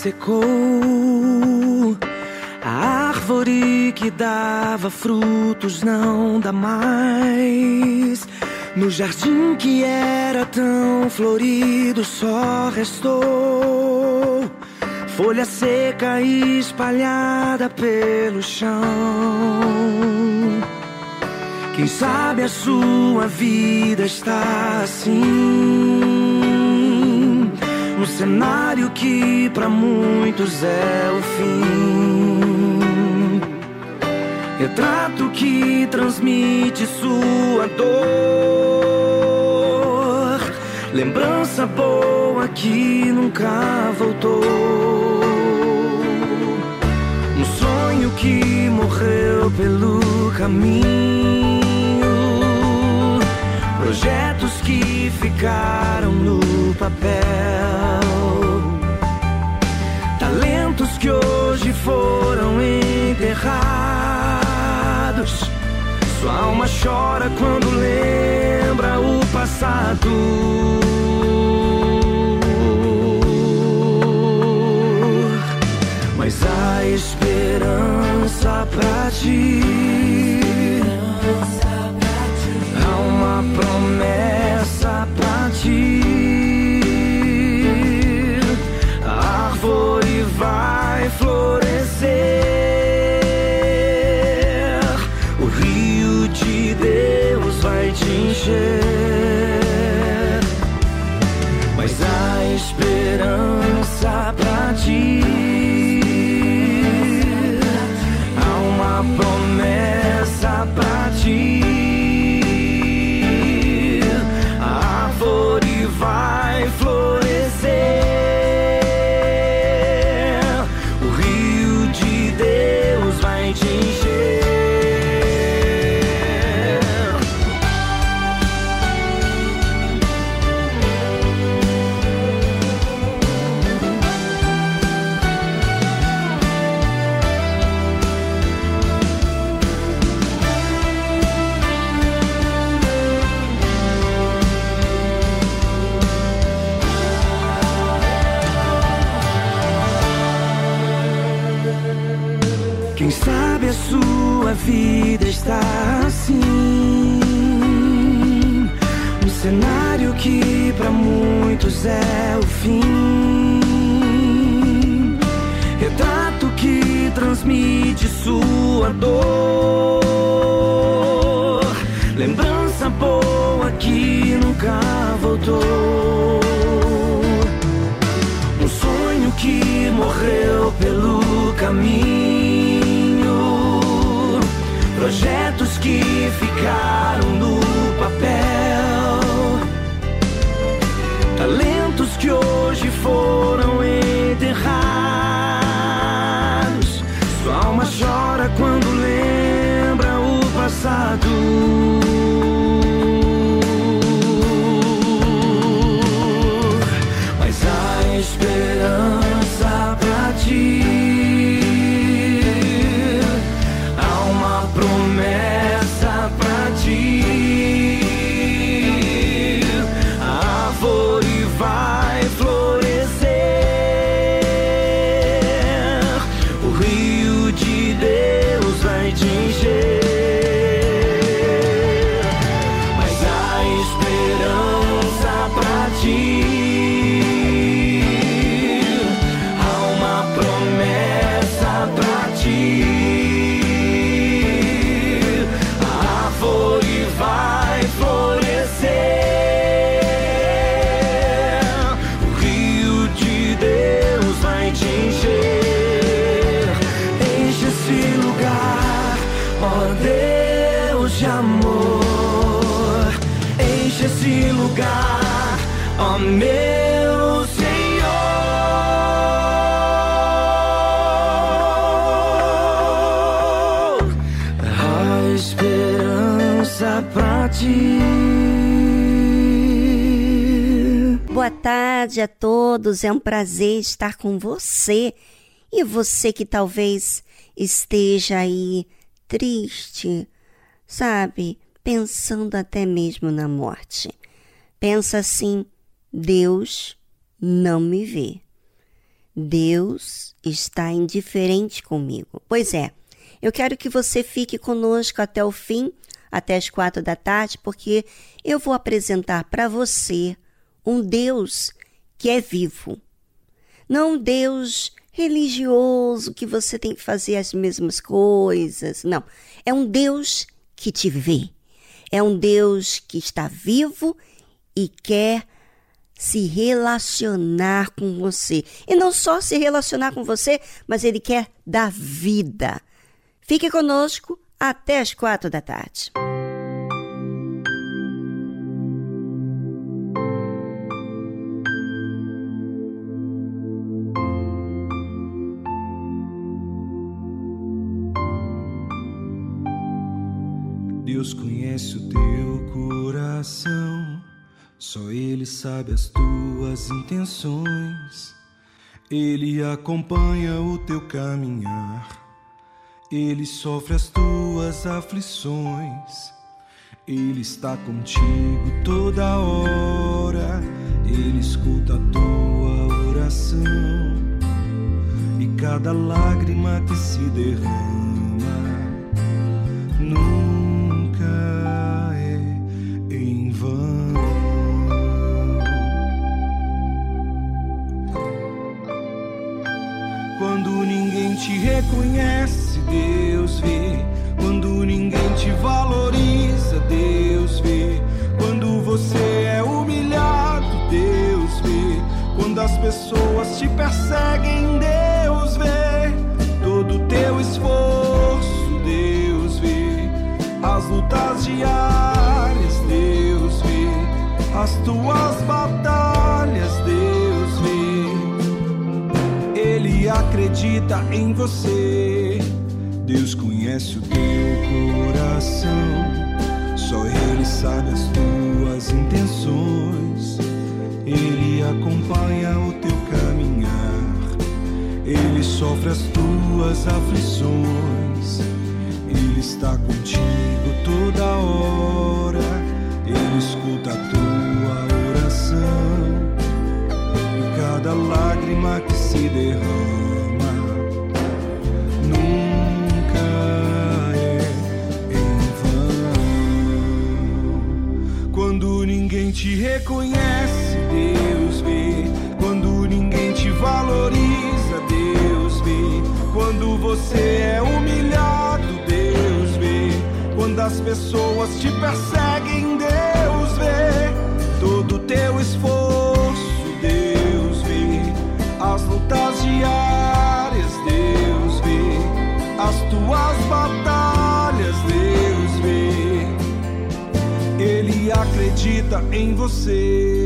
Secou. A árvore que dava frutos não dá mais. No jardim que era tão florido só restou folha seca espalhada pelo chão. Quem sabe a sua vida está assim um cenário que para muitos é o fim. Retrato que transmite sua dor. Lembrança boa que nunca voltou. Um sonho que morreu pelo caminho. Projetos que ficaram no papel. Talentos que hoje foram enterrados. Sua alma chora quando lembra o passado. Mas há esperança pra ti. Uma promessa pra ti. vai florescer. O rio de Deus vai te encher. Sua vida está assim. Um cenário que para muitos é o fim. Retrato que transmite sua dor. Lembrança boa que nunca voltou. Um sonho que morreu pelo caminho projetos que ficaram no papel, talentos que hoje foram tarde a todos, é um prazer estar com você. E você que talvez esteja aí triste, sabe, pensando até mesmo na morte. Pensa assim: Deus não me vê. Deus está indiferente comigo. Pois é, eu quero que você fique conosco até o fim, até as quatro da tarde, porque eu vou apresentar para você um Deus que é vivo. Não um Deus religioso que você tem que fazer as mesmas coisas. Não. É um Deus que te vê. É um Deus que está vivo e quer se relacionar com você. E não só se relacionar com você, mas ele quer dar vida. Fique conosco até as quatro da tarde. Deus conhece o teu coração, só Ele sabe as tuas intenções. Ele acompanha o teu caminhar, Ele sofre as tuas aflições. Ele está contigo toda hora, Ele escuta a tua oração e cada lágrima que se derrama. Nunca reconhece, Deus vê. Quando ninguém te valoriza, Deus vê. Quando você é humilhado, Deus vê. Quando as pessoas te perseguem, Deus vê. Todo teu esforço, Deus vê. As lutas diárias, Deus vê. As tuas batalhas, acredita em você. Deus conhece o teu coração. Só Ele sabe as tuas intenções. Ele acompanha o teu caminhar. Ele sofre as tuas aflições. Ele está contigo toda hora. Ele escuta a tua oração. Cada lágrima que se derrama nunca é em vão. Quando ninguém te reconhece, Deus vê. Quando ninguém te valoriza, Deus vê. Quando você é humilhado, Deus vê. Quando as pessoas te perseguem, em você.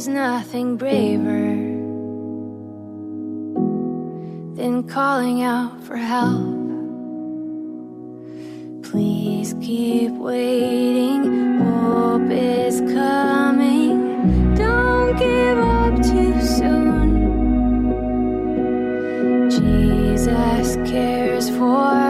Is nothing braver than calling out for help. Please keep waiting, hope is coming. Don't give up too soon. Jesus cares for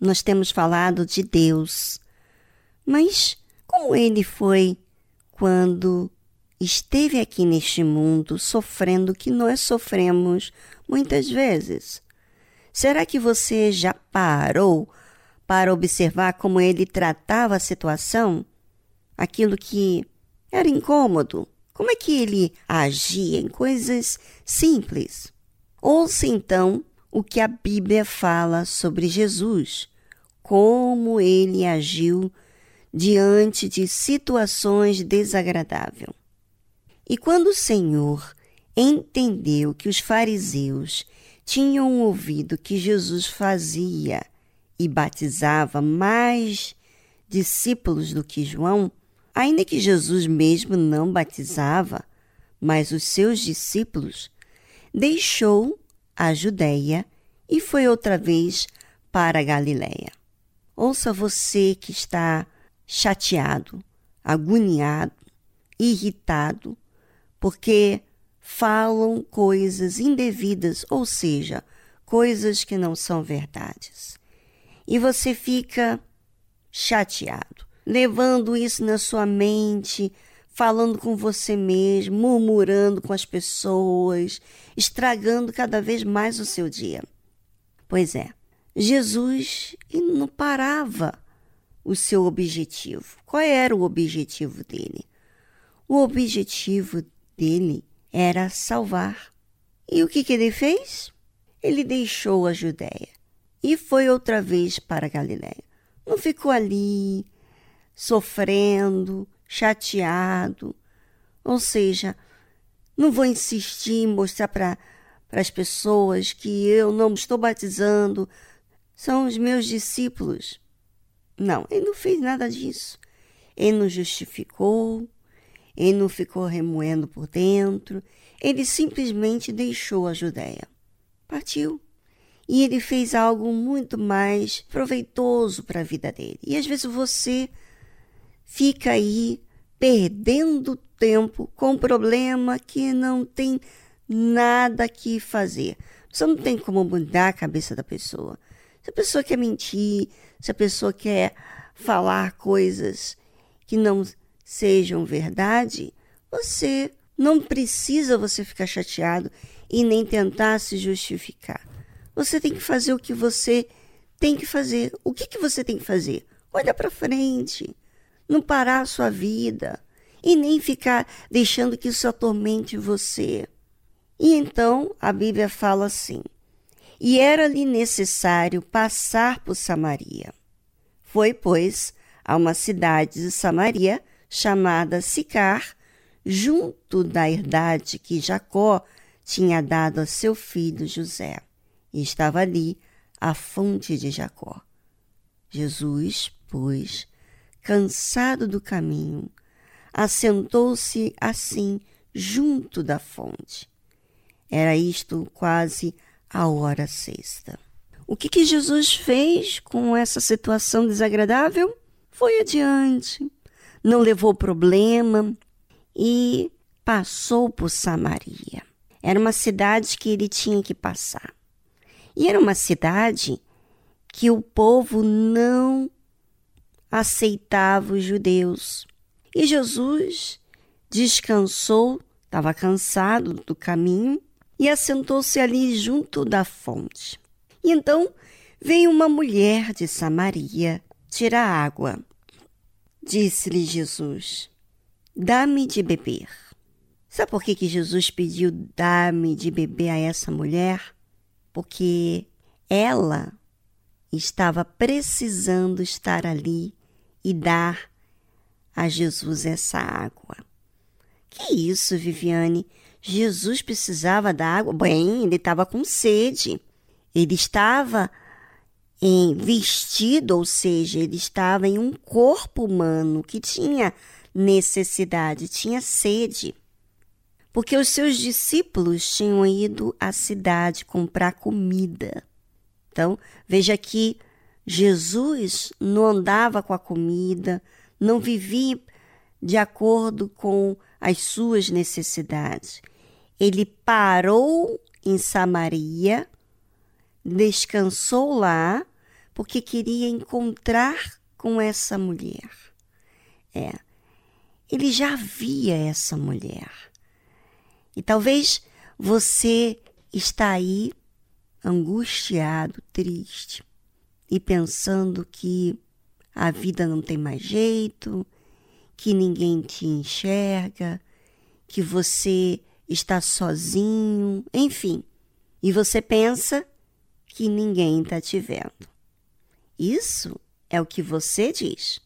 Nós temos falado de Deus, mas como ele foi quando esteve aqui neste mundo sofrendo o que nós sofremos muitas vezes? Será que você já parou para observar como ele tratava a situação? Aquilo que era incômodo? Como é que ele agia em coisas simples? Ouça então o que a Bíblia fala sobre Jesus, como ele agiu diante de situações desagradáveis. E quando o Senhor entendeu que os fariseus tinham ouvido que Jesus fazia e batizava mais discípulos do que João, ainda que Jesus mesmo não batizava, mas os seus discípulos, deixou a Judéia e foi outra vez para a Galiléia. Ouça você que está chateado, agoniado, irritado, porque falam coisas indevidas, ou seja, coisas que não são verdades. E você fica chateado, levando isso na sua mente, falando com você mesmo, murmurando com as pessoas, estragando cada vez mais o seu dia. Pois é, Jesus não parava o seu objetivo. Qual era o objetivo dele? O objetivo dele era salvar. E o que, que ele fez? Ele deixou a Judéia e foi outra vez para a Galiléia. Não ficou ali sofrendo, chateado. Ou seja, não vou insistir em mostrar para as pessoas que eu não estou batizando, são os meus discípulos. Não, ele não fez nada disso. Ele não justificou, ele não ficou remoendo por dentro, ele simplesmente deixou a Judéia. Partiu. E ele fez algo muito mais proveitoso para a vida dele. E às vezes você fica aí perdendo tempo com um problema que não tem nada que fazer. Você não tem como mudar a cabeça da pessoa. Se a pessoa quer mentir, se a pessoa quer falar coisas que não sejam verdade, você não precisa você ficar chateado e nem tentar se justificar. Você tem que fazer o que você tem que fazer. O que, que você tem que fazer? Olha para frente. Não parar a sua vida e nem ficar deixando que isso atormente você. E então a Bíblia fala assim: E era-lhe necessário passar por Samaria. Foi, pois, a uma cidade de Samaria chamada Sicar, junto da herdade que Jacó tinha dado a seu filho José. E estava ali a fonte de Jacó. Jesus, pois, cansado do caminho, assentou-se assim junto da fonte. Era isto quase a hora sexta. O que, que Jesus fez com essa situação desagradável? Foi adiante não levou problema e passou por Samaria. Era uma cidade que ele tinha que passar. E era uma cidade que o povo não aceitava os judeus. E Jesus descansou, estava cansado do caminho e assentou-se ali junto da fonte. E então veio uma mulher de Samaria tirar água. Disse-lhe Jesus: Dá-me de beber. Sabe por que, que Jesus pediu dá-me de beber a essa mulher? Porque ela estava precisando estar ali e dar a Jesus essa água. Que isso, Viviane? Jesus precisava da água? Bem, ele estava com sede. Ele estava em vestido, ou seja, ele estava em um corpo humano que tinha necessidade, tinha sede. Porque os seus discípulos tinham ido à cidade comprar comida. Então, veja que Jesus não andava com a comida, não vivia de acordo com as suas necessidades. Ele parou em Samaria, descansou lá porque queria encontrar com essa mulher. É, ele já via essa mulher. E talvez você está aí angustiado, triste e pensando que a vida não tem mais jeito, que ninguém te enxerga, que você está sozinho, enfim. E você pensa que ninguém está te vendo. Isso é o que você diz.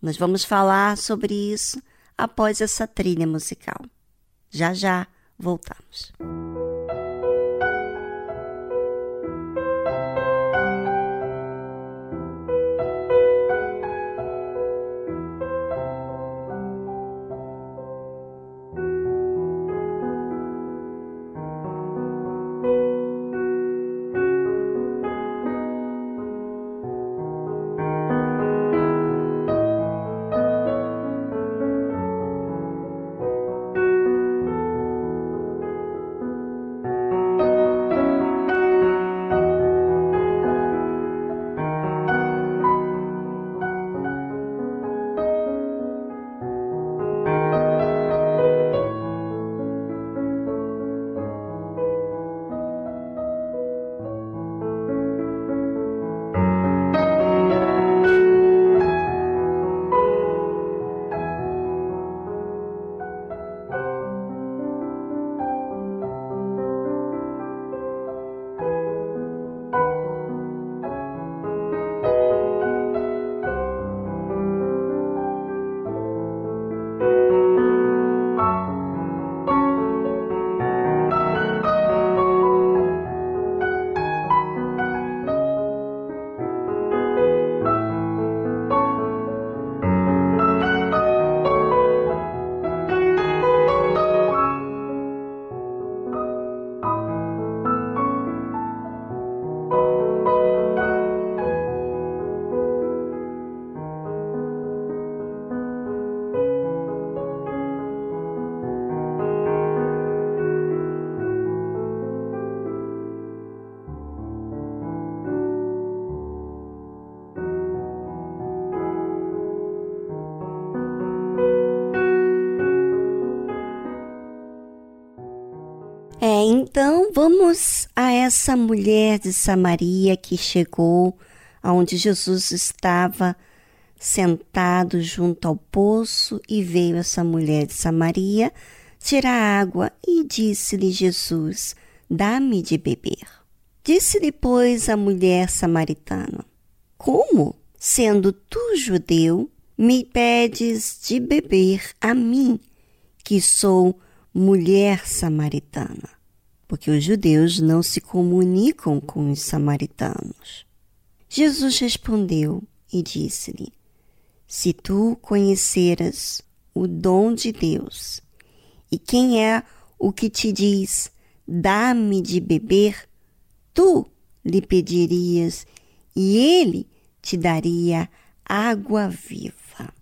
Nós vamos falar sobre isso após essa trilha musical. Já já voltamos. Vamos a essa mulher de Samaria que chegou aonde Jesus estava sentado junto ao poço e veio essa mulher de Samaria tirar água e disse-lhe Jesus: Dá-me de beber. Disse-lhe, pois, a mulher samaritana: Como, sendo tu judeu, me pedes de beber a mim, que sou mulher samaritana? Porque os judeus não se comunicam com os samaritanos. Jesus respondeu e disse-lhe: Se tu conheceras o dom de Deus, e quem é o que te diz: Dá-me de beber, tu lhe pedirias, e ele te daria água viva.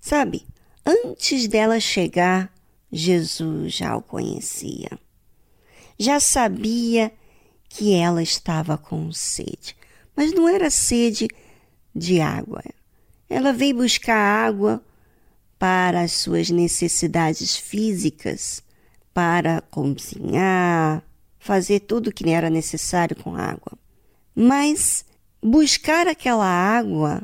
Sabe, antes dela chegar, Jesus já o conhecia. Já sabia que ela estava com sede mas não era sede de água. Ela veio buscar água para as suas necessidades físicas, para cozinhar, fazer tudo o que era necessário com água. Mas buscar aquela água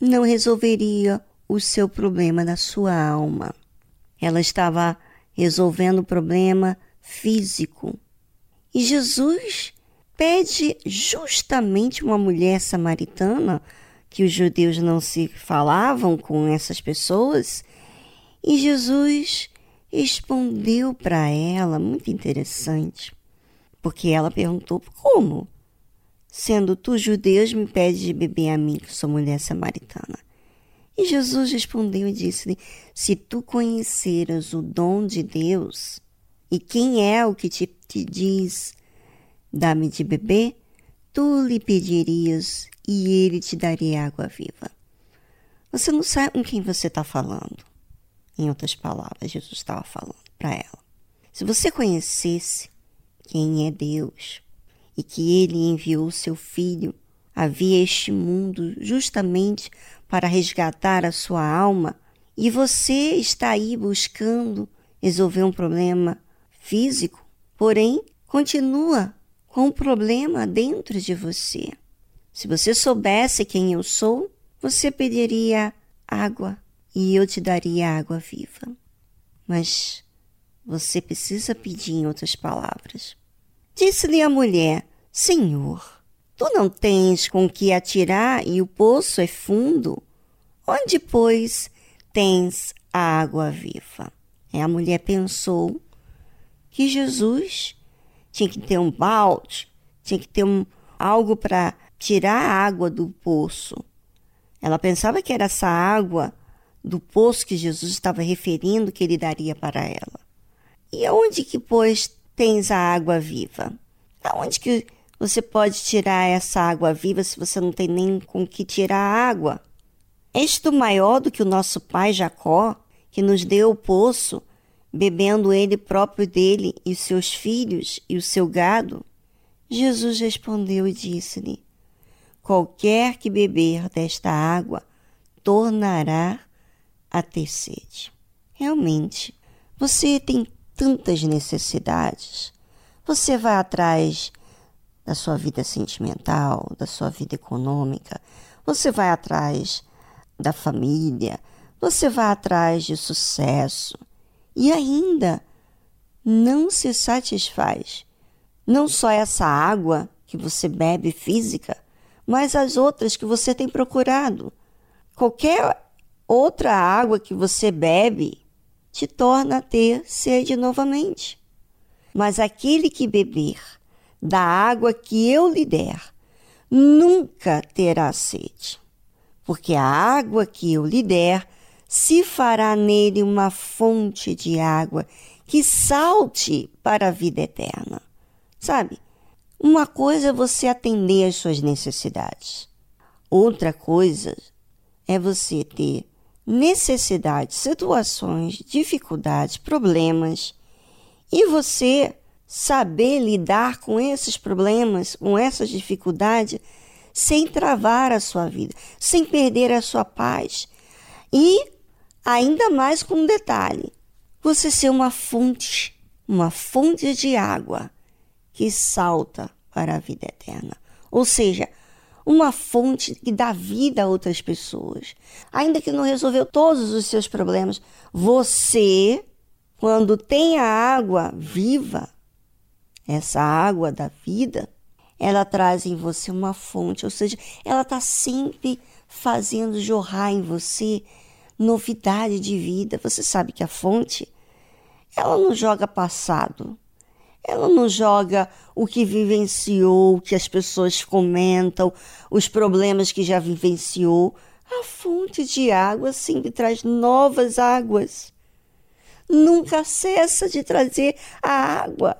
não resolveria o seu problema da sua alma. Ela estava resolvendo o problema físico. E Jesus pede justamente uma mulher samaritana, que os judeus não se falavam com essas pessoas, e Jesus respondeu para ela, muito interessante, porque ela perguntou: como? Sendo tu judeus, me pede de beber a mim, que sou mulher samaritana. E Jesus respondeu e disse-lhe: Se tu conheceras o dom de Deus, e quem é o que te, te diz Dá-me de beber, tu lhe pedirias e ele te daria água viva. Você não sabe com quem você está falando. Em outras palavras, Jesus estava falando para ela. Se você conhecesse quem é Deus e que ele enviou seu filho a vir a este mundo justamente para resgatar a sua alma, e você está aí buscando resolver um problema físico, porém continua com um problema dentro de você. Se você soubesse quem eu sou, você pediria água e eu te daria água viva. Mas você precisa pedir em outras palavras. Disse-lhe a mulher: Senhor, tu não tens com que atirar e o poço é fundo. Onde, pois, tens a água viva? E a mulher pensou que Jesus tinha que ter um balde, tinha que ter um, algo para tirar a água do poço. Ela pensava que era essa água do poço que Jesus estava referindo que ele daria para ela. E aonde que, pois, tens a água viva? Aonde que você pode tirar essa água viva se você não tem nem com que tirar a água? És tu maior do que o nosso pai Jacó, que nos deu o poço bebendo ele próprio dele e seus filhos e o seu gado? Jesus respondeu e disse-lhe: Qualquer que beber desta água tornará a ter sede. Realmente, você tem tantas necessidades. Você vai atrás da sua vida sentimental, da sua vida econômica, você vai atrás da família, você vai atrás de sucesso, e ainda não se satisfaz. Não só essa água que você bebe física, mas as outras que você tem procurado. Qualquer outra água que você bebe te torna a ter sede novamente. Mas aquele que beber da água que eu lhe der, nunca terá sede, porque a água que eu lhe der se fará nele uma fonte de água que salte para a vida eterna. Sabe? Uma coisa é você atender às suas necessidades. Outra coisa é você ter necessidades, situações, dificuldades, problemas e você saber lidar com esses problemas, com essas dificuldades, sem travar a sua vida, sem perder a sua paz e Ainda mais com um detalhe: você ser uma fonte, uma fonte de água que salta para a vida eterna. Ou seja, uma fonte que dá vida a outras pessoas. Ainda que não resolveu todos os seus problemas, você, quando tem a água viva, essa água da vida, ela traz em você uma fonte, ou seja, ela está sempre fazendo jorrar em você novidade de vida. Você sabe que a fonte, ela não joga passado, ela não joga o que vivenciou, o que as pessoas comentam, os problemas que já vivenciou. A fonte de água sempre traz novas águas. Nunca cessa de trazer a água.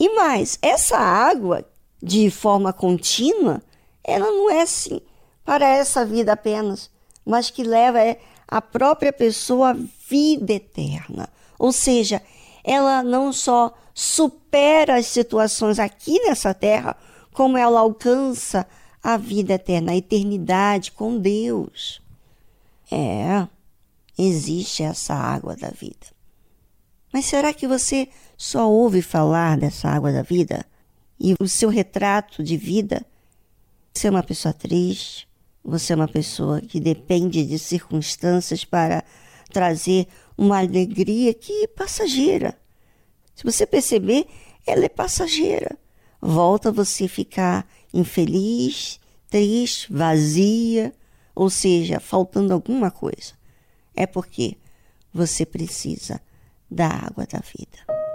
E mais, essa água, de forma contínua, ela não é assim para essa vida apenas, mas que leva é, a própria pessoa vida eterna. Ou seja, ela não só supera as situações aqui nessa terra, como ela alcança a vida eterna, a eternidade com Deus. É, existe essa água da vida. Mas será que você só ouve falar dessa água da vida? E o seu retrato de vida? Você é uma pessoa triste, você é uma pessoa que depende de circunstâncias para trazer uma alegria que é passageira. Se você perceber, ela é passageira. Volta você ficar infeliz, triste, vazia, ou seja, faltando alguma coisa. É porque você precisa da água da vida.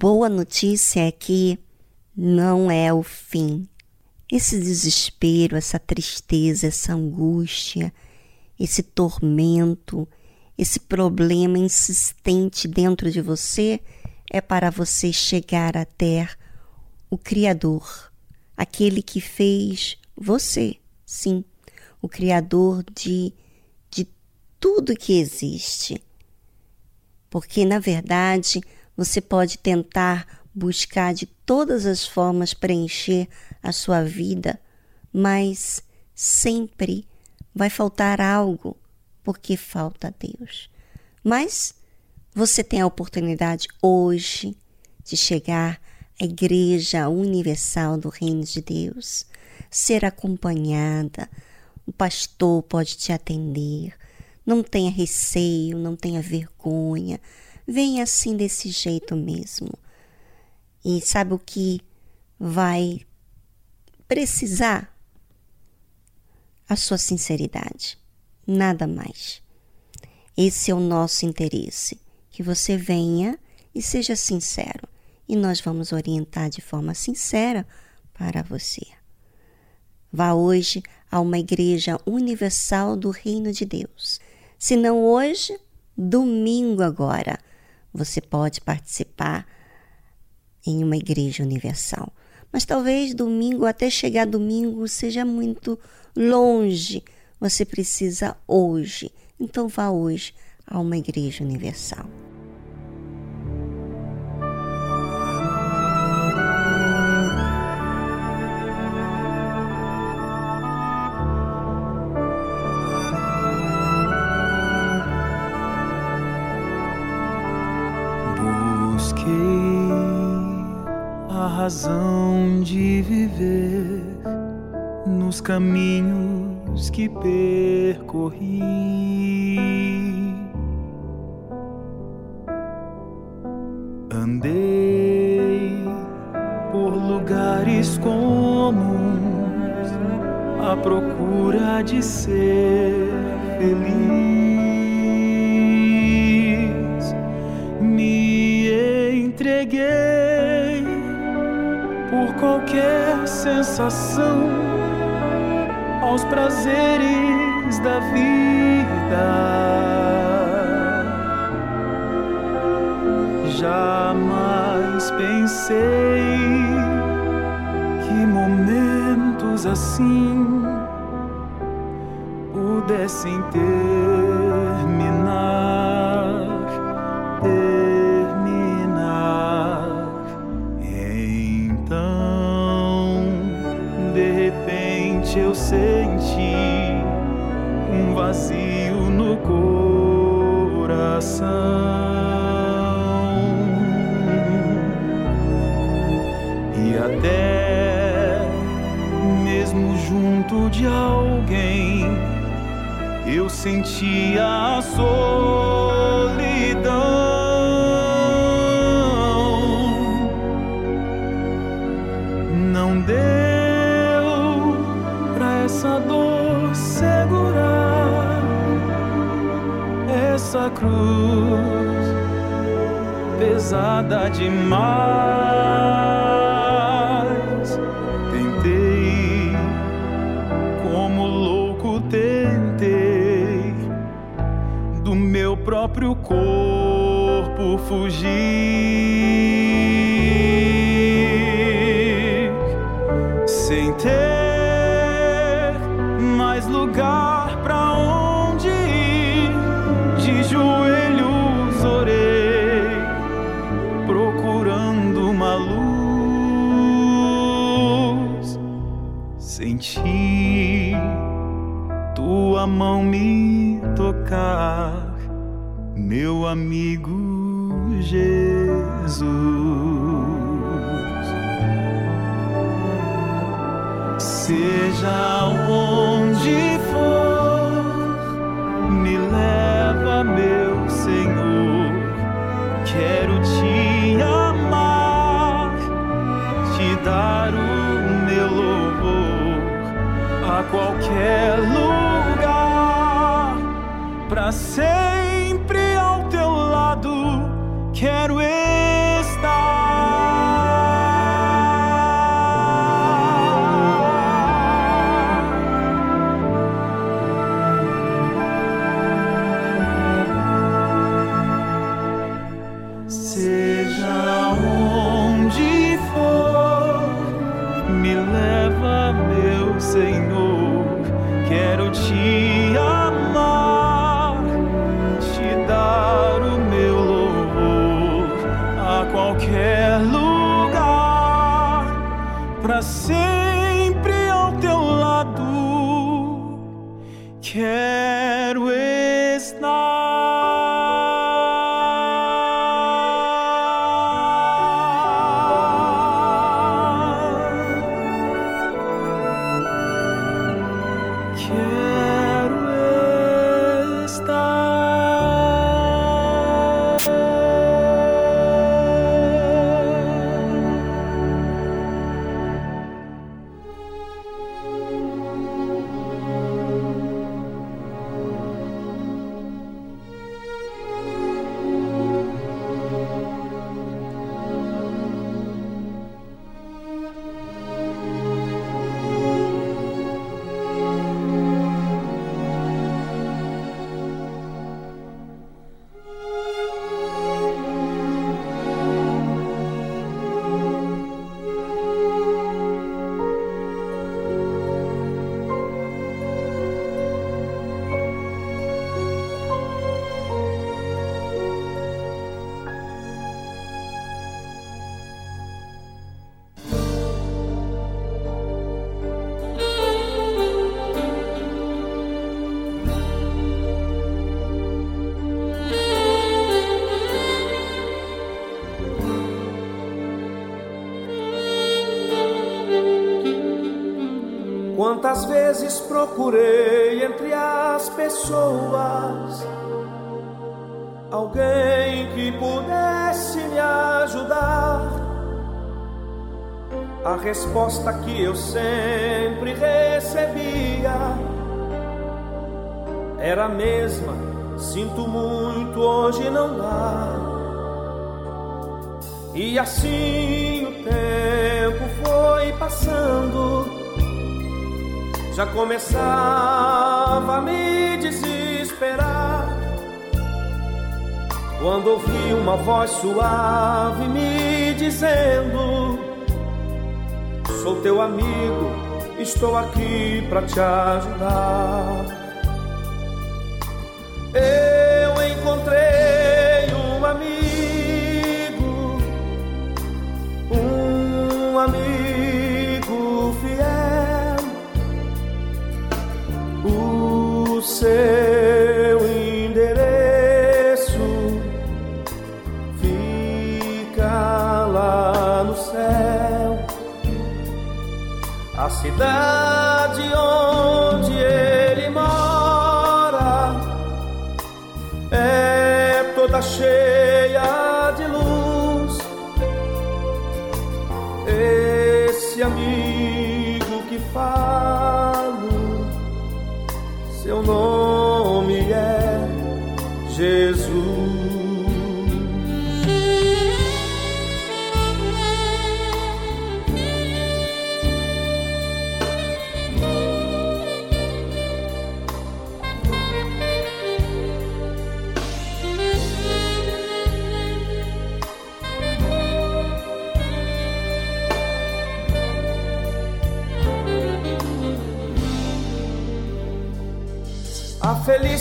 Boa notícia é que não é o fim. Esse desespero, essa tristeza, essa angústia, esse tormento, esse problema insistente dentro de você é para você chegar até o Criador, aquele que fez você, sim, o Criador de, de tudo que existe. Porque, na verdade, você pode tentar buscar de todas as formas preencher a sua vida, mas sempre vai faltar algo, porque falta Deus. Mas você tem a oportunidade hoje de chegar à Igreja Universal do Reino de Deus, ser acompanhada, o pastor pode te atender. Não tenha receio, não tenha vergonha, vem assim desse jeito mesmo. E sabe o que vai precisar? A sua sinceridade, nada mais. Esse é o nosso interesse, que você venha e seja sincero e nós vamos orientar de forma sincera para você. Vá hoje a uma igreja universal do Reino de Deus. Se não hoje, domingo agora, você pode participar em uma igreja universal. Mas talvez domingo, até chegar domingo, seja muito longe. Você precisa hoje. Então vá hoje a uma igreja universal. Razão de viver nos caminhos que percorri. Andei por lugares comuns à procura de ser feliz. Me entreguei por qualquer sensação aos prazeres da vida. Jamais pensei que momentos assim pudessem terminar. De alguém eu sentia a solidão. essa cruz pesada demais. Fugir Quantas vezes procurei entre as pessoas alguém que pudesse me ajudar. A resposta que eu sempre recebia era a mesma: sinto muito, hoje não dá. E assim o tempo foi passando já começava a me desesperar. Quando ouvi uma voz suave me dizendo: Sou teu amigo, estou aqui para te ajudar. Eu seu endereço. Fica lá no céu, a cidade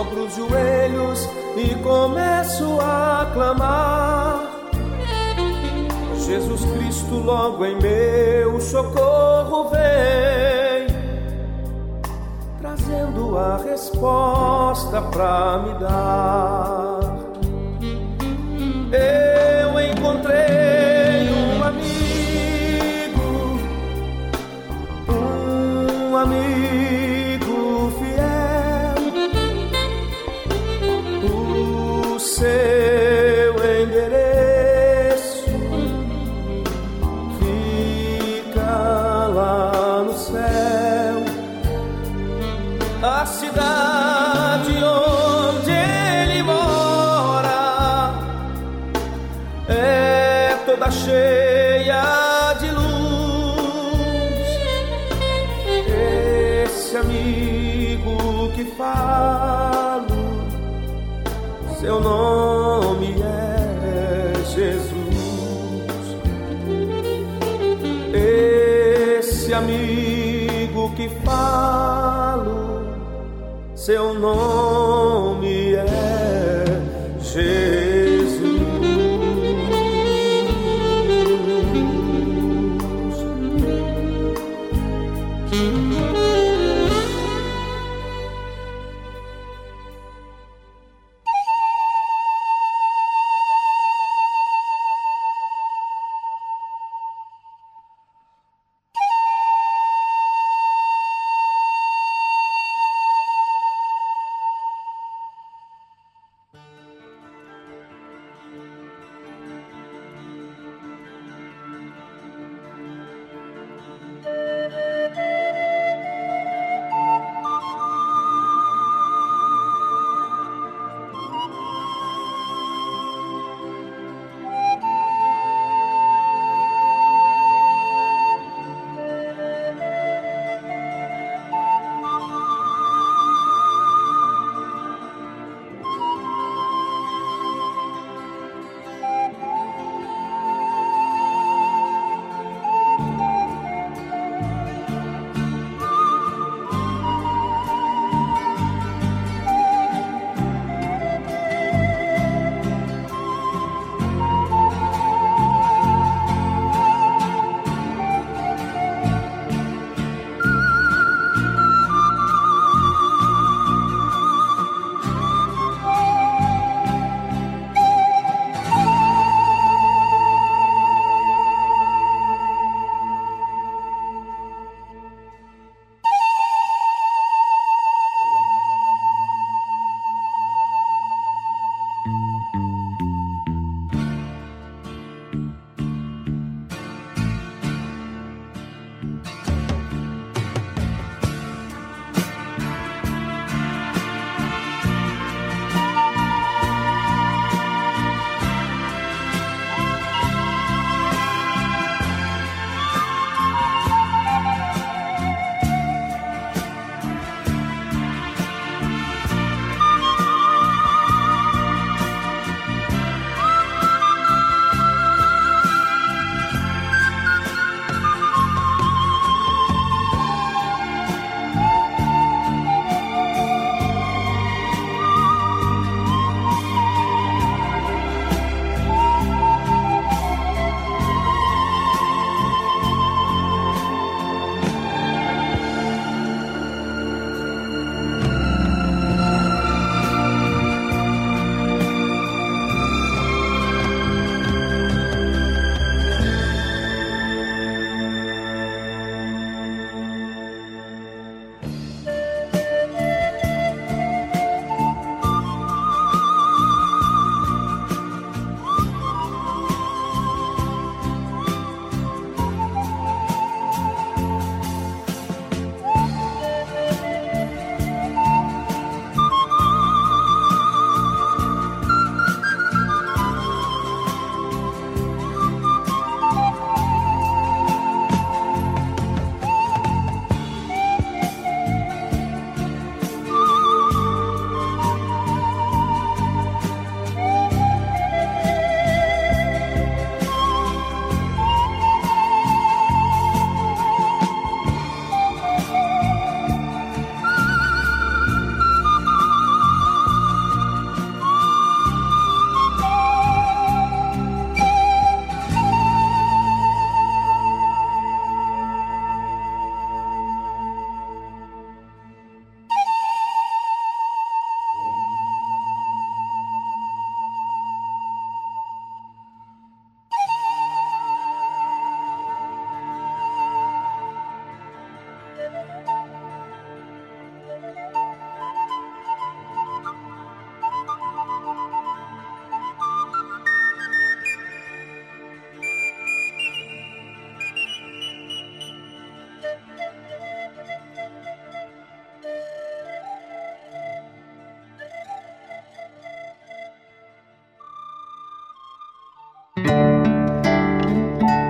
dobro os joelhos e começo a clamar. Jesus Cristo, logo em meu socorro vem, trazendo a resposta pra me dar. Seu nome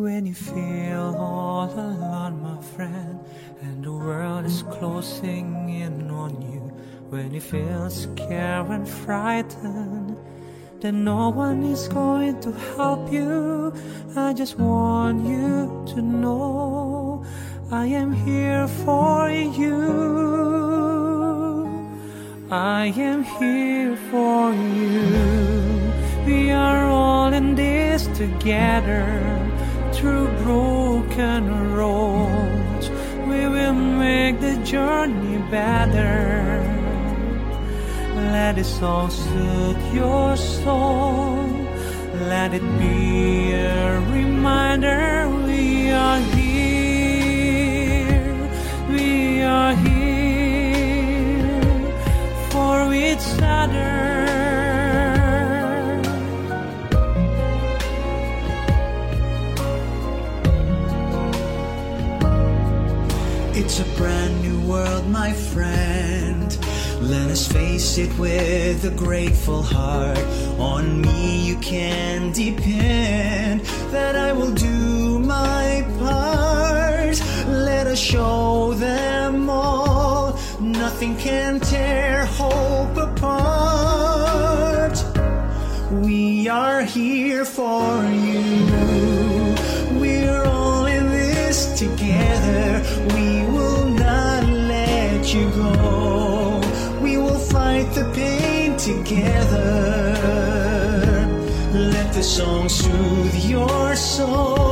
When you feel all alone, my friend, and the world is closing in on you. When you feel scared and frightened, then no one is going to help you. I just want you to know I am here for you. I am here for you. We are all in this together through broken roads. We will make the journey better. Let it song soothe your soul. Let it be a reminder we are here. We are here for each other. It's a brand new world, my friend. Let us face it with a grateful heart. On me you can depend that I will do my part. Let us show them all nothing can tear hope apart. We are here for you. We're all in this together. We will not let you go. The pain together. Let the song soothe your soul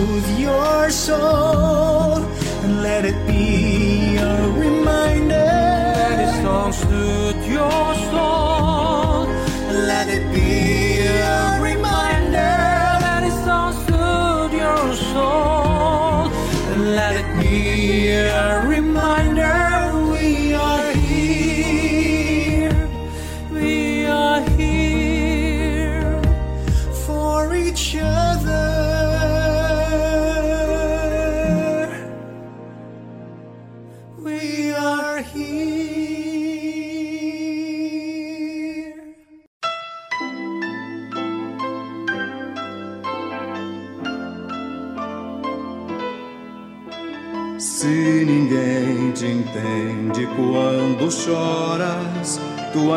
soothe your soul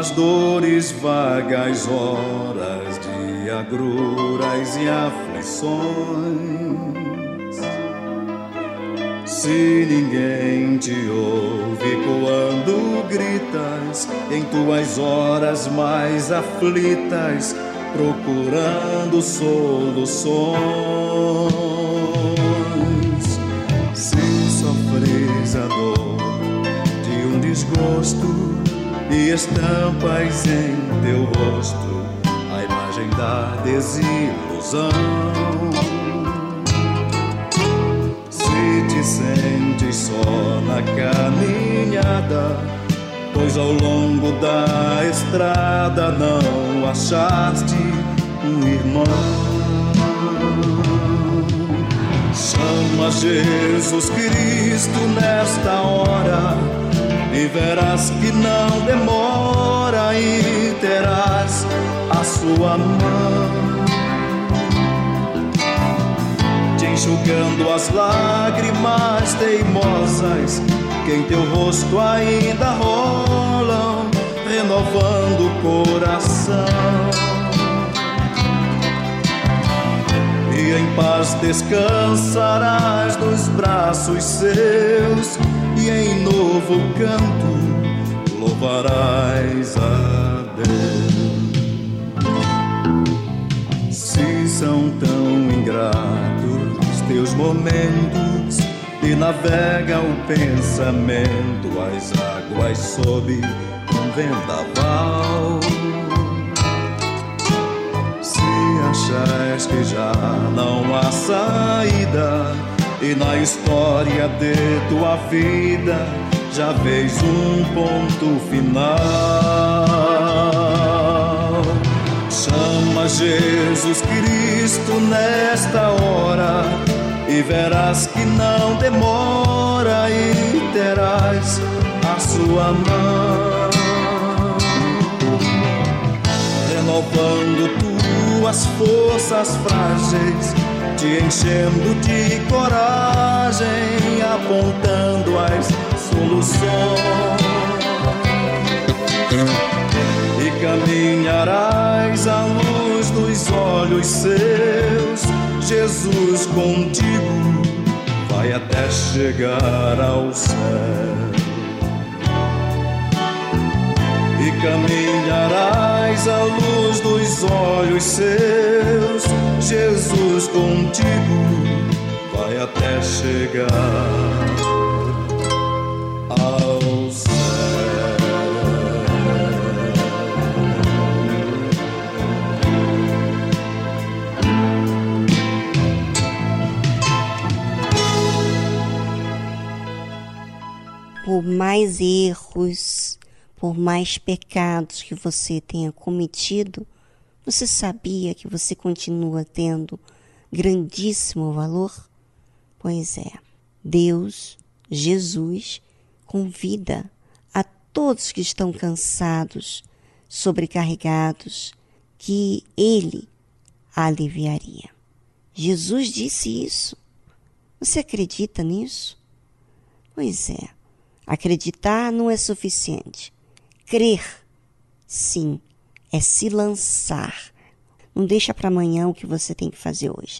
tuas dores vagas, horas de agruras e aflições. Se ninguém te ouve quando gritas em tuas horas mais aflitas, procurando soluções. Estampas em teu rosto a imagem da desilusão. Se te sentes só na caminhada, pois ao longo da estrada não achaste um irmão. Chama Jesus Cristo nesta hora e verás que não demora e terás a sua mão te enxugando as lágrimas teimosas que em teu rosto ainda rolam, renovando o coração. E em paz descansarás nos braços seus e em novo canto louvarás a Deus. Se são tão ingratos teus momentos e navega o pensamento as águas sob um vendaval. Se achas que já não há saída e na história de tua vida já vês um ponto final. Chama Jesus Cristo nesta hora e verás que não demora e terás a sua mão renovando tuas forças frágeis te enchendo de coragem, apontando as soluções. E caminharás à luz dos olhos seus, Jesus contigo vai até chegar ao céu. E caminharás à luz dos olhos seus, Jesus contigo vai até chegar ao céu. Por mais erros, por mais pecados que você tenha cometido, você sabia que você continua tendo grandíssimo valor? Pois é, Deus, Jesus, convida a todos que estão cansados, sobrecarregados, que Ele aliviaria. Jesus disse isso. Você acredita nisso? Pois é, acreditar não é suficiente. Crer, sim, é se lançar. Não deixa para amanhã o que você tem que fazer hoje.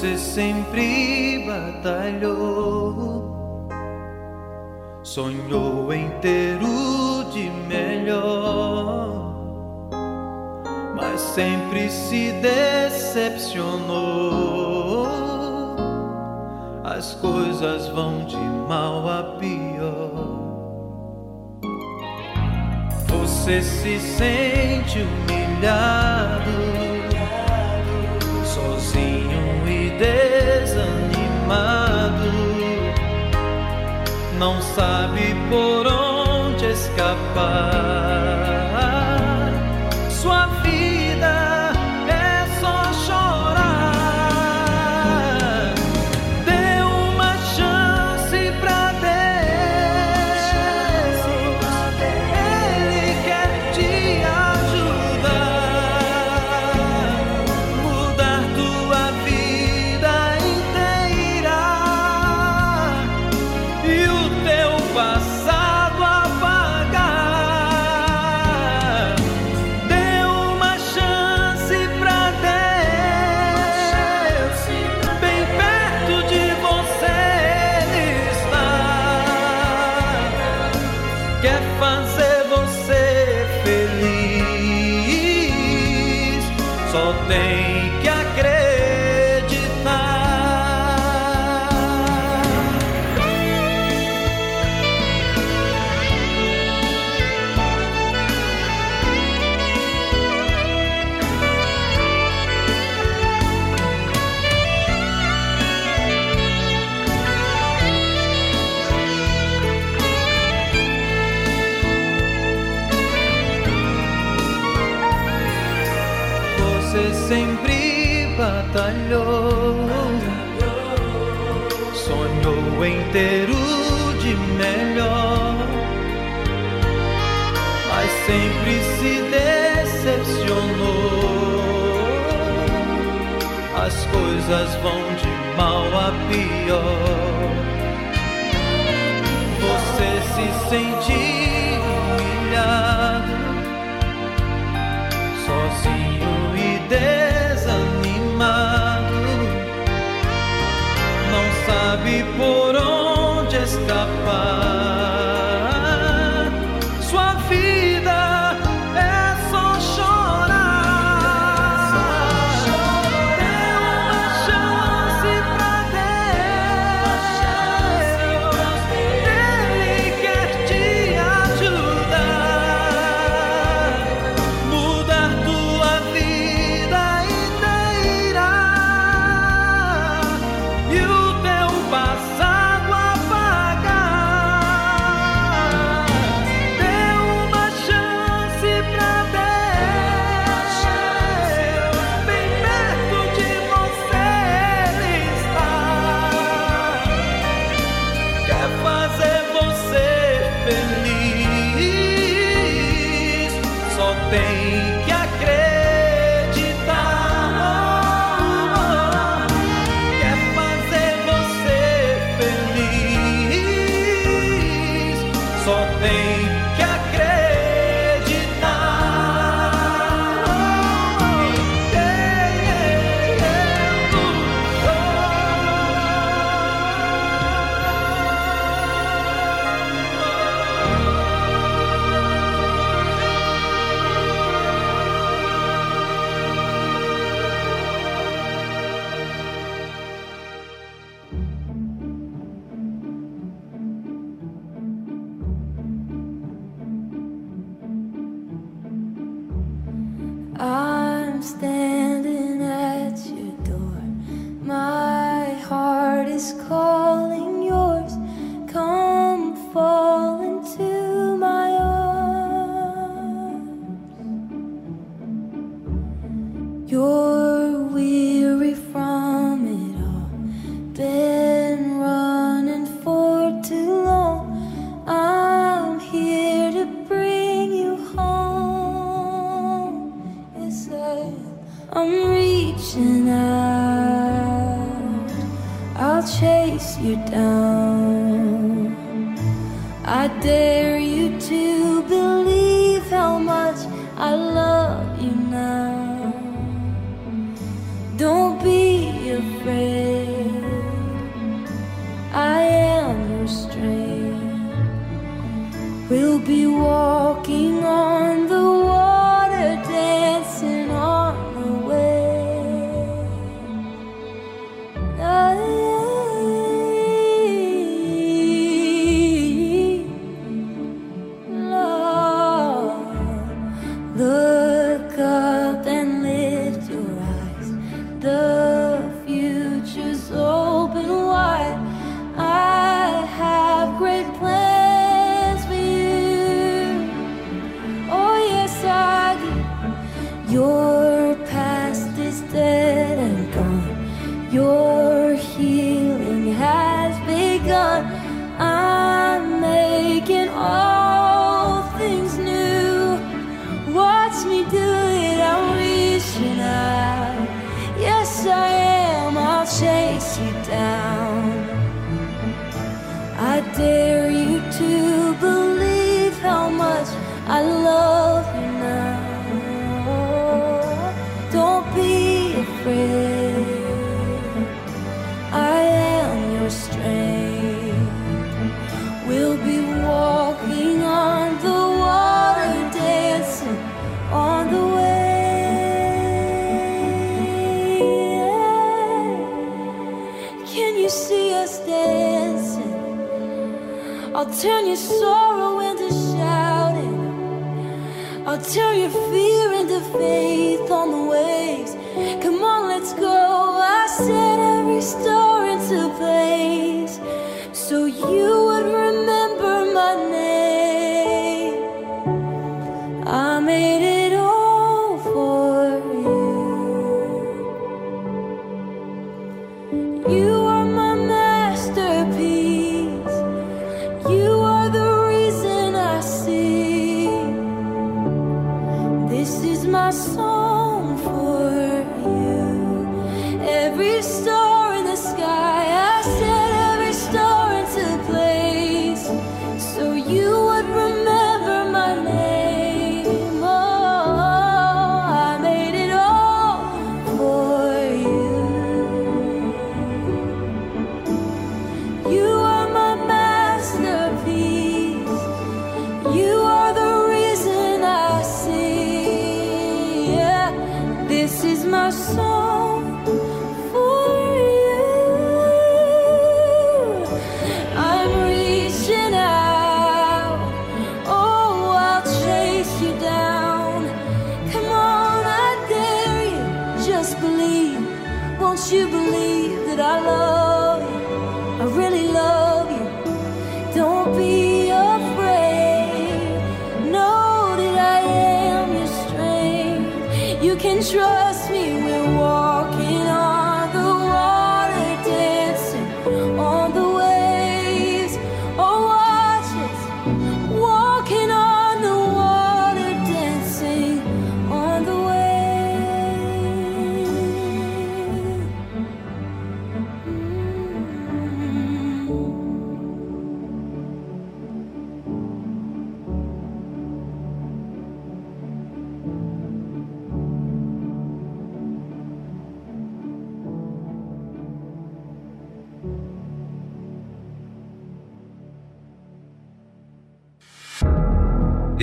Você sempre batalhou, sonhou em ter sempre se decepcionou. As coisas vão de mal a pior. Você se sente humilhado sozinho e desanimado, não sabe por onde escapar. Ter o de melhor, mas sempre se decepcionou. As coisas vão de mal a pior. Você se sentir me down. turn your sorrow into shouting. I'll turn your fear into faith on the waves. Come on, let's go. I set every star into place.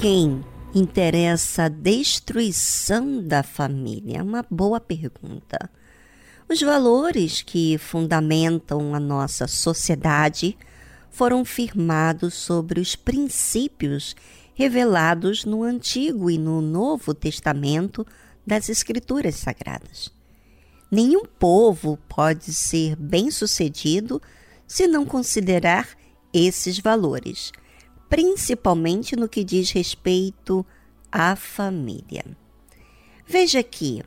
Quem interessa a destruição da família? Uma boa pergunta. Os valores que fundamentam a nossa sociedade foram firmados sobre os princípios revelados no Antigo e no Novo Testamento das Escrituras Sagradas. Nenhum povo pode ser bem-sucedido se não considerar esses valores, principalmente no que diz respeito à família. Veja que,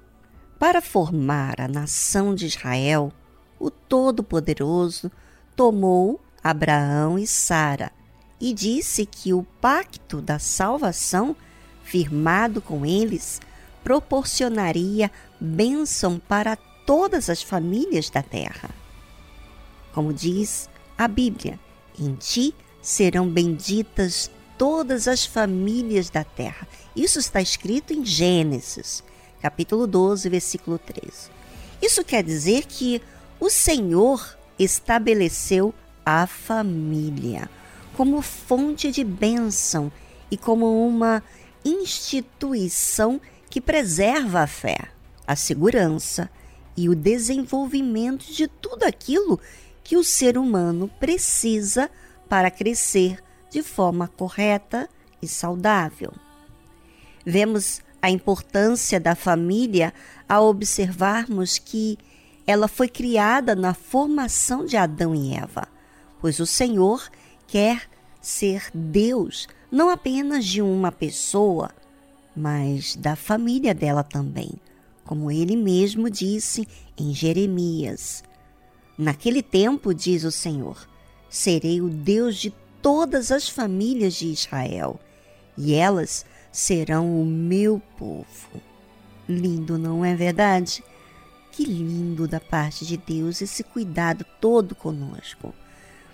para formar a nação de Israel, o Todo-Poderoso tomou Abraão e Sara e disse que o pacto da salvação firmado com eles proporcionaria bênção para todas as famílias da terra. Como diz a Bíblia, em ti serão benditas todas as famílias da terra. Isso está escrito em Gênesis, capítulo 12, versículo 13. Isso quer dizer que o Senhor estabeleceu a família como fonte de bênção e como uma instituição que preserva a fé, a segurança e o desenvolvimento de tudo aquilo que o ser humano precisa crescer de forma correta e saudável. Vemos a importância da família ao observarmos que ela foi criada na formação de Adão e Eva, pois o Senhor quer ser Deus não apenas de uma pessoa, mas da família dela também, como ele mesmo disse em Jeremias. Naquele tempo, diz o Senhor, serei o Deus de todas as famílias de Israel, e elas serão o meu povo. Lindo, não é verdade? Que lindo da parte de Deus esse cuidado todo conosco.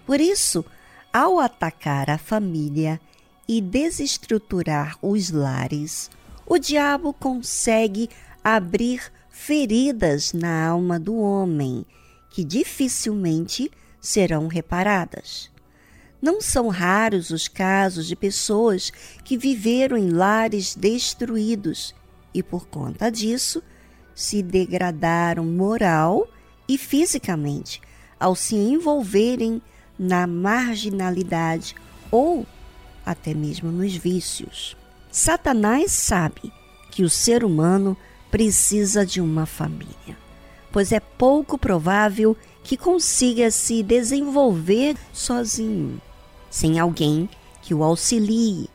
Por isso, ao atacar a família e desestruturar os lares, o diabo consegue abrir feridas na alma do homem que dificilmente serão reparadas. Não são raros os casos de pessoas que viveram em lares destruídos e, por conta disso, se degradaram moral e fisicamente ao se envolverem na marginalidade ou até mesmo nos vícios. Satanás sabe que o ser humano precisa de uma família, pois é pouco provável que consiga se desenvolver sozinho, sem alguém que o auxilie.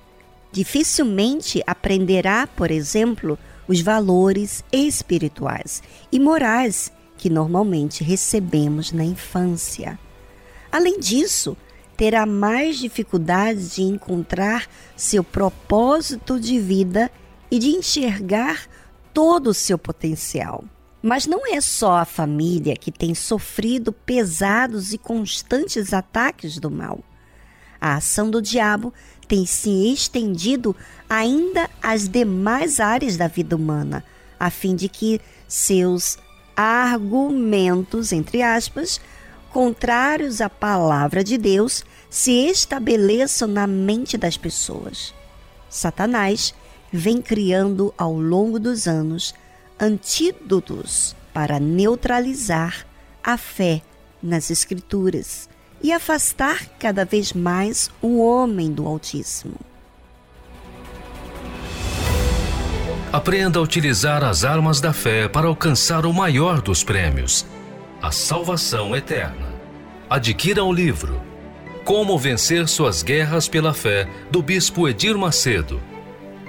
Dificilmente aprenderá, por exemplo, os valores espirituais e morais que normalmente recebemos na infância. Além disso, terá mais dificuldade de encontrar seu propósito de vida e de enxergar todo o seu potencial. Mas não é só a família que tem sofrido pesados e constantes ataques do mal. A ação do diabo tem se estendido ainda às demais áreas da vida humana, a fim de que seus argumentos, entre aspas, contrários à palavra de Deus, se estabeleçam na mente das pessoas. Satanás vem criando ao longo dos anos antídotos para neutralizar a fé nas Escrituras e afastar cada vez mais o homem do Altíssimo. Aprenda a utilizar as armas da fé para alcançar o maior dos prêmios, a salvação eterna. Adquira o livro Como Vencer Suas Guerras pela Fé, do Bispo Edir Macedo.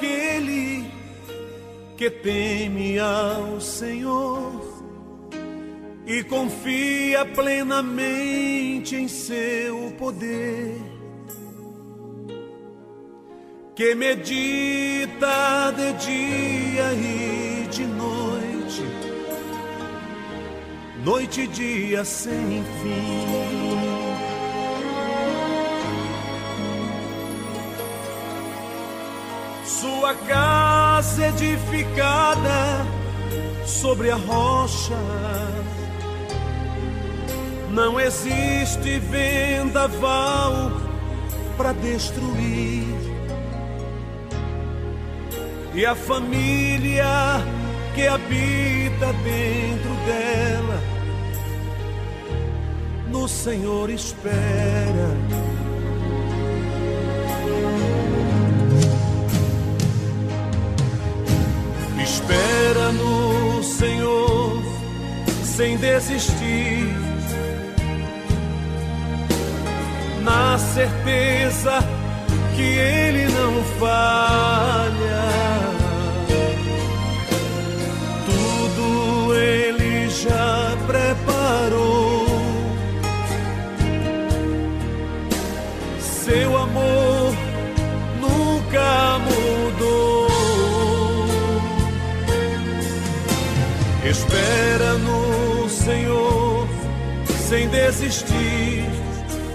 aquele que teme ao Senhor e confia plenamente em seu poder, que medita de dia e de noite, noite e dia sem fim. Sua casa edificada sobre a rocha. Não existe vendaval para destruir. E a família que habita dentro dela, no Senhor espera. Espera no Senhor sem desistir, na certeza que Ele não falha. Tudo Ele já preparou. Sem desistir,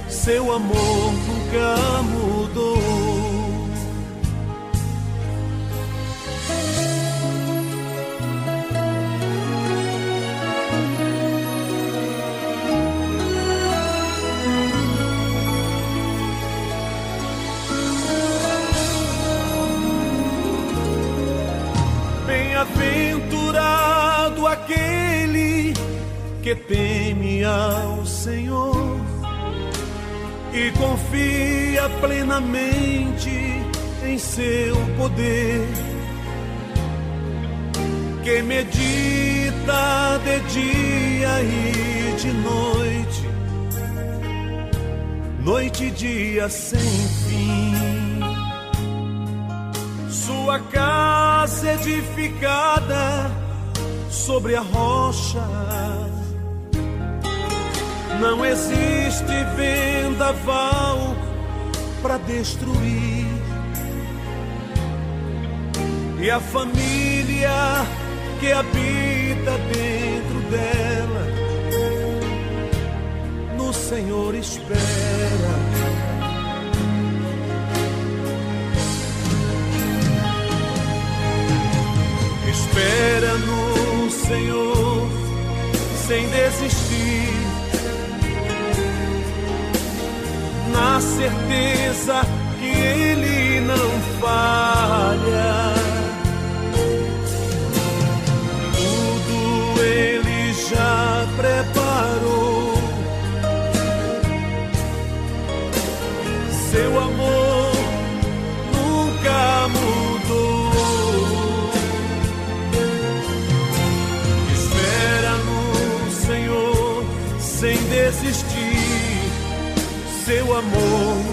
seu amor nunca mudou. Bem-aventurado que teme ao Senhor e confia plenamente em seu poder, que medita de dia e de noite, noite e dia sem fim sua casa edificada sobre a rocha. Não existe vendaval para destruir. E a família que habita dentro dela, no Senhor espera. Espera no Senhor sem desistir, na certeza que Ele não falha. Seu amor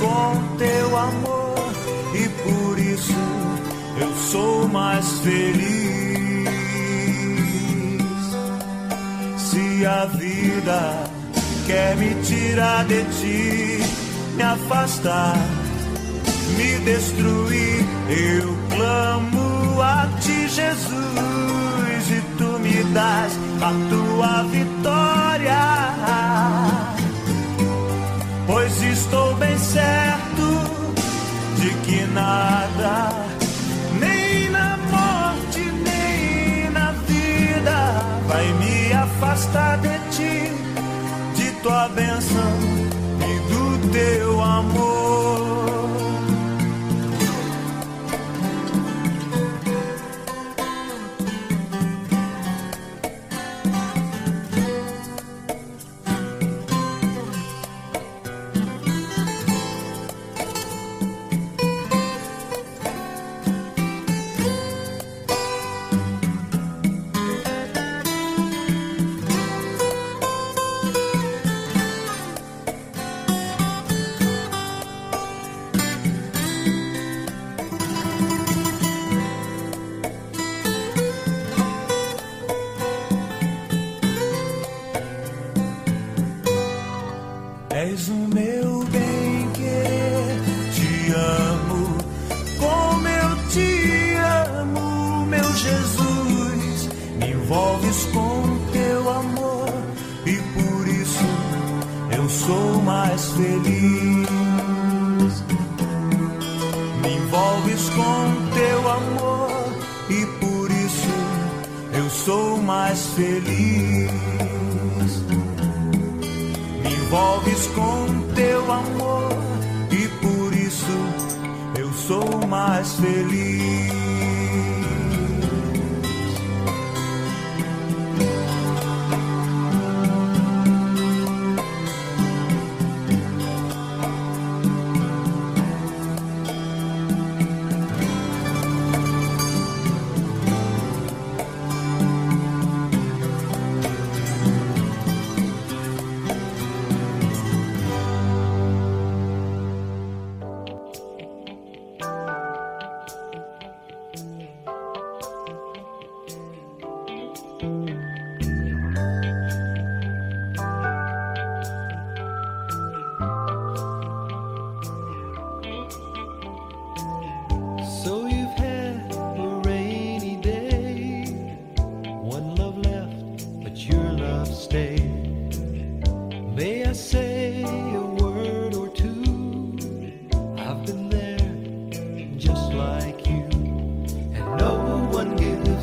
com teu amor e por isso eu sou mais feliz. Se a vida quer me tirar de ti, me afastar, me destruir, eu clamo a ti, Jesus, e tu me das a tua vitória pois estou bem certo de que nada, nem na morte, nem na vida, vai me afastar de ti, de tua bênção e do teu amor.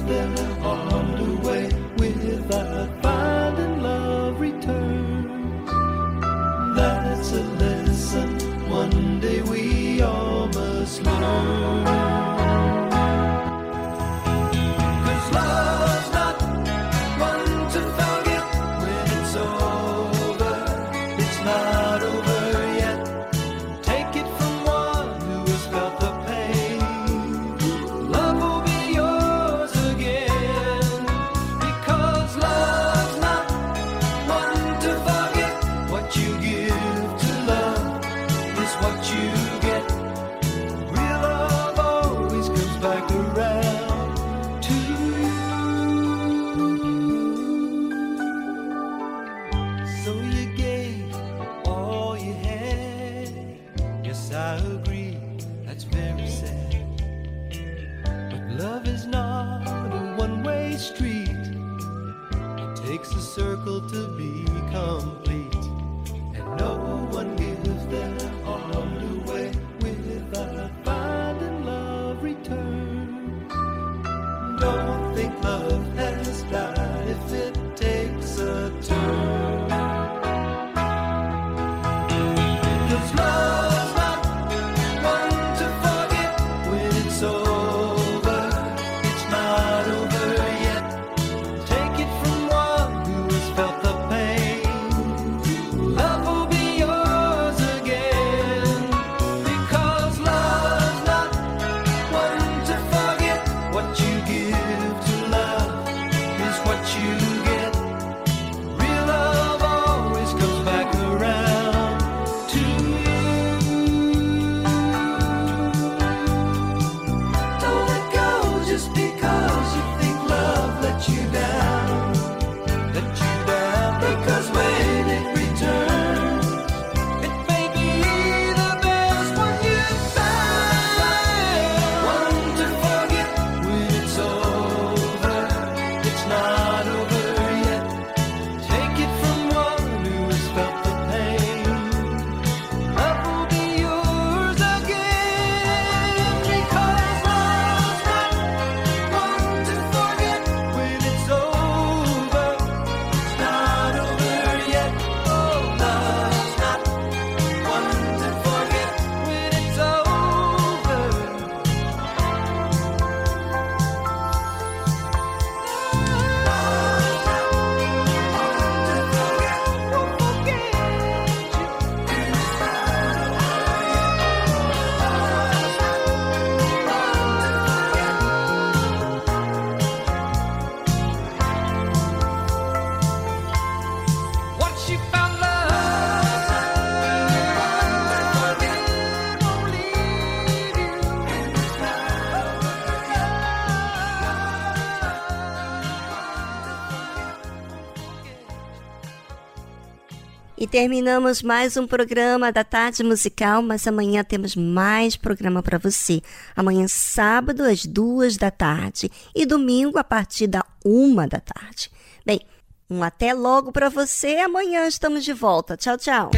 been terminamos mais um programa da Tarde Musical, mas amanhã temos mais programa para você. Amanhã, sábado, às duas da tarde e domingo, a partir da uma da tarde. Bem, um até logo para você. Amanhã estamos de volta. Tchau, tchau.